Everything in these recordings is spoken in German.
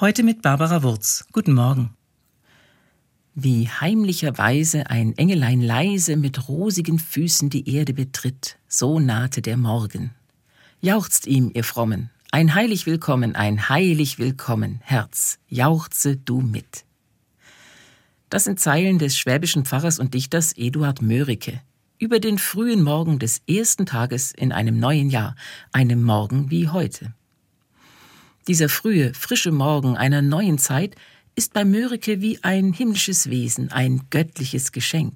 Heute mit Barbara Wurz. Guten Morgen. Wie heimlicherweise ein Engelein leise mit rosigen Füßen die Erde betritt, so nahte der Morgen. Jauchzt ihm, ihr Frommen, ein heilig Willkommen, ein heilig Willkommen, Herz, jauchze du mit. Das sind Zeilen des schwäbischen Pfarrers und Dichters Eduard Mörike über den frühen Morgen des ersten Tages in einem neuen Jahr, einem Morgen wie heute. Dieser frühe, frische Morgen einer neuen Zeit ist bei Mörike wie ein himmlisches Wesen, ein göttliches Geschenk.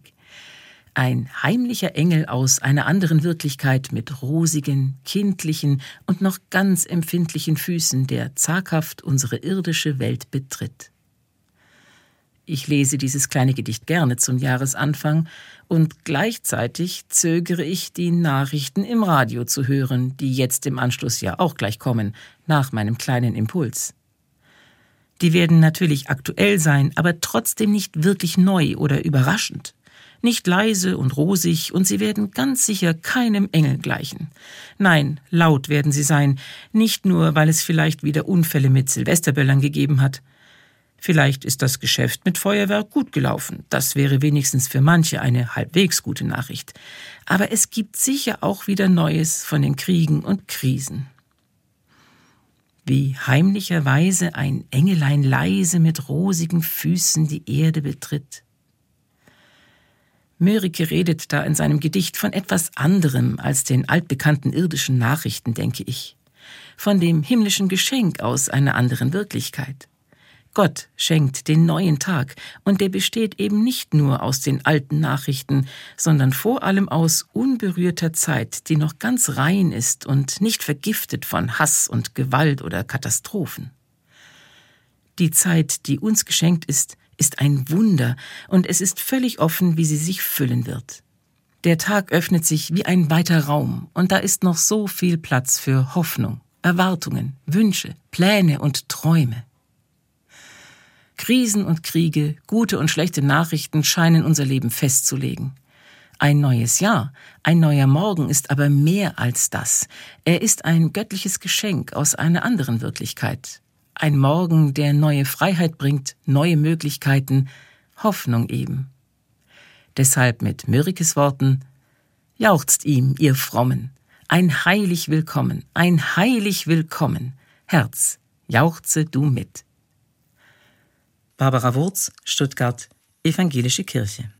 Ein heimlicher Engel aus einer anderen Wirklichkeit mit rosigen, kindlichen und noch ganz empfindlichen Füßen, der zaghaft unsere irdische Welt betritt. Ich lese dieses kleine Gedicht gerne zum Jahresanfang und gleichzeitig zögere ich, die Nachrichten im Radio zu hören, die jetzt im Anschluss ja auch gleich kommen, nach meinem kleinen Impuls. Die werden natürlich aktuell sein, aber trotzdem nicht wirklich neu oder überraschend. Nicht leise und rosig, und sie werden ganz sicher keinem Engel gleichen. Nein, laut werden sie sein, nicht nur, weil es vielleicht wieder Unfälle mit Silvesterböllern gegeben hat, Vielleicht ist das Geschäft mit Feuerwerk gut gelaufen. Das wäre wenigstens für manche eine halbwegs gute Nachricht. Aber es gibt sicher auch wieder Neues von den Kriegen und Krisen. Wie heimlicherweise ein Engelein leise mit rosigen Füßen die Erde betritt. Mörike redet da in seinem Gedicht von etwas anderem als den altbekannten irdischen Nachrichten, denke ich. Von dem himmlischen Geschenk aus einer anderen Wirklichkeit. Gott schenkt den neuen Tag, und der besteht eben nicht nur aus den alten Nachrichten, sondern vor allem aus unberührter Zeit, die noch ganz rein ist und nicht vergiftet von Hass und Gewalt oder Katastrophen. Die Zeit, die uns geschenkt ist, ist ein Wunder, und es ist völlig offen, wie sie sich füllen wird. Der Tag öffnet sich wie ein weiter Raum, und da ist noch so viel Platz für Hoffnung, Erwartungen, Wünsche, Pläne und Träume. Krisen und Kriege, gute und schlechte Nachrichten scheinen unser Leben festzulegen. Ein neues Jahr, ein neuer Morgen ist aber mehr als das. Er ist ein göttliches Geschenk aus einer anderen Wirklichkeit. Ein Morgen, der neue Freiheit bringt, neue Möglichkeiten, Hoffnung eben. Deshalb mit Mörikes Worten, jauchzt ihm, ihr Frommen, ein heilig Willkommen, ein heilig Willkommen, Herz, jauchze du mit. Barbara Wurz, Stuttgart, Evangelische Kirche.